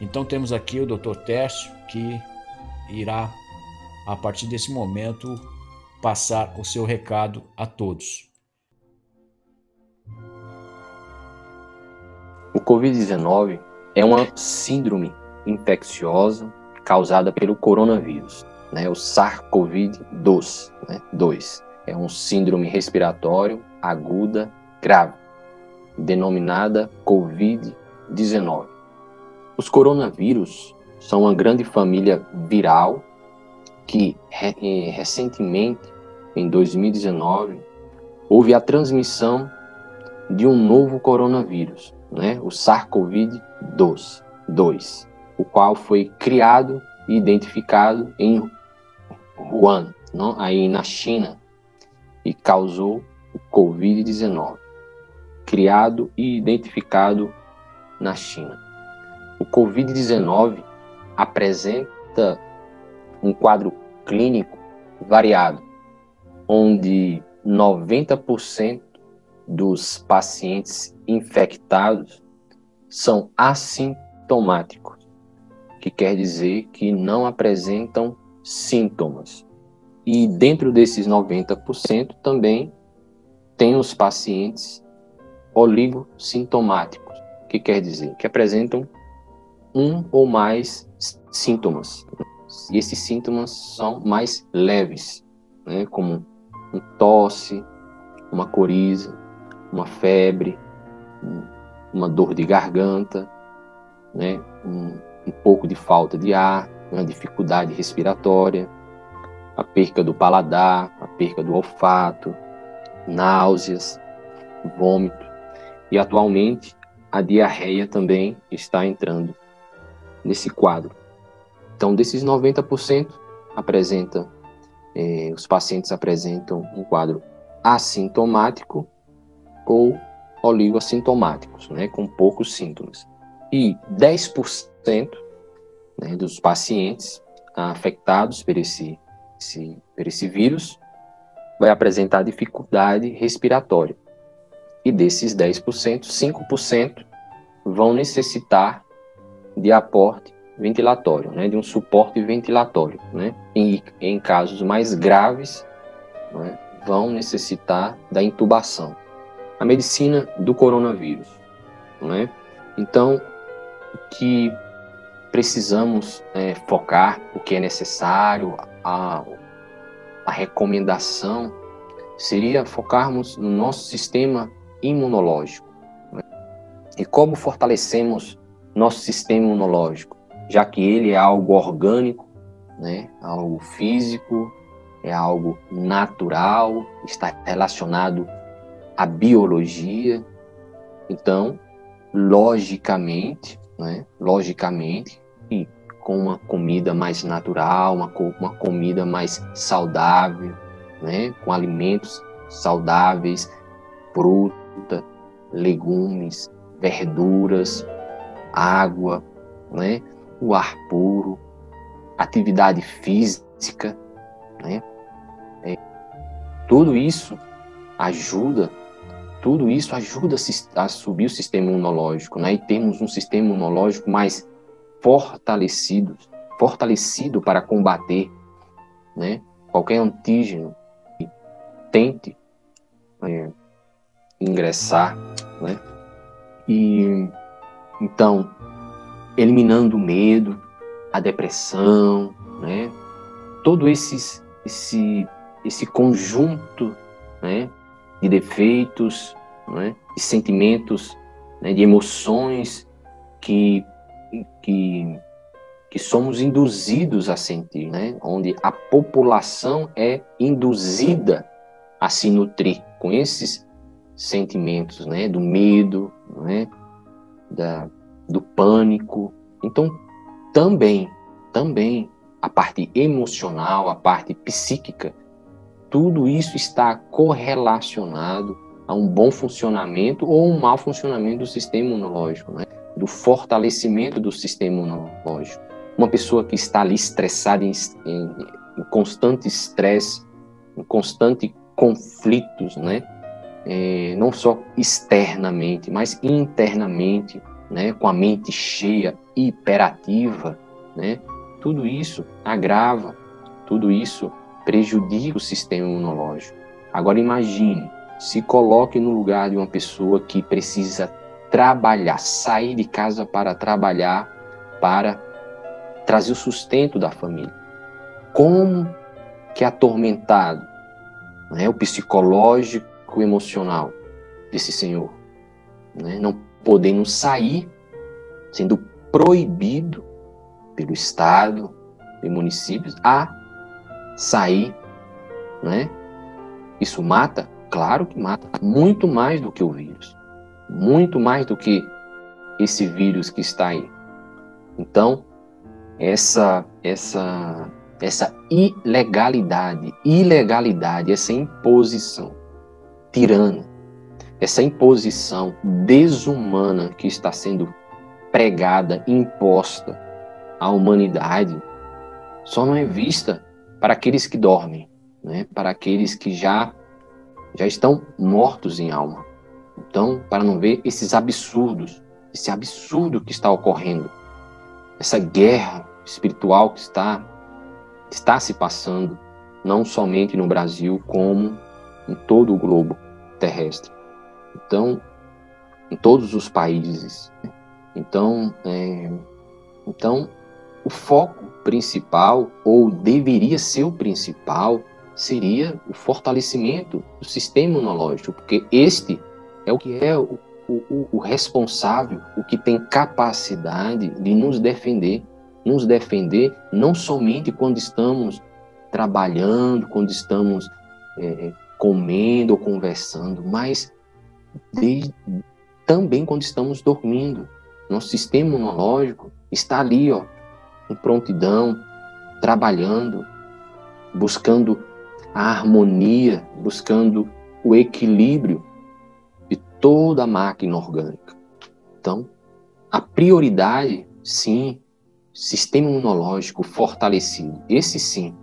Então temos aqui o Dr. Tércio que irá, a partir desse momento, passar o seu recado a todos. O Covid-19 é uma síndrome infecciosa causada pelo coronavírus, né, o SARS-CoV-2. Né, 2. É um síndrome respiratório aguda grave, denominada Covid-19. Os coronavírus são uma grande família viral que eh, recentemente, em 2019, houve a transmissão de um novo coronavírus, né, o SARS-CoV-2, 2, o qual foi criado e identificado em Wuhan, não, aí na China, e causou o Covid-19, criado e identificado na China. O Covid-19 apresenta um quadro clínico variado, onde 90% dos pacientes infectados são assintomáticos, que quer dizer que não apresentam sintomas. E dentro desses 90% também tem os pacientes oligossintomáticos, que quer dizer que apresentam um ou mais sintomas. E esses sintomas são mais leves, né, como um tosse, uma coriza, uma febre, uma dor de garganta, né, um, um pouco de falta de ar, uma dificuldade respiratória, a perca do paladar, a perca do olfato, náuseas, vômito. E atualmente a diarreia também está entrando nesse quadro. Então, desses 90%, apresenta, eh, os pacientes apresentam um quadro assintomático ou oligoassintomáticos, né, com poucos sintomas. E 10% né, dos pacientes afetados por esse, esse, por esse vírus vai apresentar dificuldade respiratória. E desses 10%, 5% vão necessitar de aporte ventilatório, né, de um suporte ventilatório. Né, em, em casos mais graves, né, vão necessitar da intubação. A medicina do coronavírus. Né? Então, o que precisamos é, focar, o que é necessário, a, a recomendação seria focarmos no nosso sistema imunológico. Né? E como fortalecemos nosso sistema imunológico? Já que ele é algo orgânico, né? algo físico, é algo natural, está relacionado à biologia. Então, logicamente, né? logicamente, e com uma comida mais natural, uma, uma comida mais saudável, né? com alimentos saudáveis, fruta, legumes, verduras, água, né? o ar puro, atividade física, né? É, tudo isso ajuda, tudo isso ajuda a subir o sistema imunológico, né? E temos um sistema imunológico mais fortalecido, fortalecido para combater, né? Qualquer antígeno que tente é, ingressar, né? E então, eliminando o medo, a depressão, né? Todos esses esse, esse conjunto né, de defeitos, né, de sentimentos, né, de emoções que, que, que somos induzidos a sentir, né, onde a população é induzida a se nutrir com esses sentimentos né, do medo, né, da, do pânico. Então, também, também a parte emocional, a parte psíquica, tudo isso está correlacionado a um bom funcionamento ou um mau funcionamento do sistema imunológico, né? do fortalecimento do sistema imunológico. Uma pessoa que está ali estressada, em, em, em constante estresse, em constante conflitos, né? É, não só externamente, mas internamente, né, com a mente cheia, hiperativa, né, tudo isso agrava, tudo isso prejudica o sistema imunológico. Agora imagine, se coloque no lugar de uma pessoa que precisa trabalhar, sair de casa para trabalhar, para trazer o sustento da família. Como que é atormentado né, o psicológico, emocional desse senhor, né, não podendo sair, sendo proibido pelo Estado e municípios a sair, né? Isso mata? Claro que mata. Muito mais do que o vírus. Muito mais do que esse vírus que está aí. Então, essa essa essa ilegalidade, ilegalidade, essa imposição tirana, essa imposição desumana que está sendo pregada, imposta à humanidade, só não é vista para aqueles que dormem, né? para aqueles que já, já estão mortos em alma. Então, para não ver esses absurdos, esse absurdo que está ocorrendo, essa guerra espiritual que está, está se passando, não somente no Brasil, como em todo o globo terrestre. Então, em todos os países. Então, é, então o foco principal, ou deveria ser o principal, seria o fortalecimento do sistema imunológico, porque este é o que é o, o, o responsável, o que tem capacidade de nos defender. Nos defender não somente quando estamos trabalhando, quando estamos é, comendo ou conversando, mas também quando estamos dormindo. Nosso sistema imunológico está ali, ó, em prontidão, trabalhando, buscando a harmonia, buscando o equilíbrio de toda a máquina orgânica. Então, a prioridade, sim, sistema imunológico fortalecido. Esse sim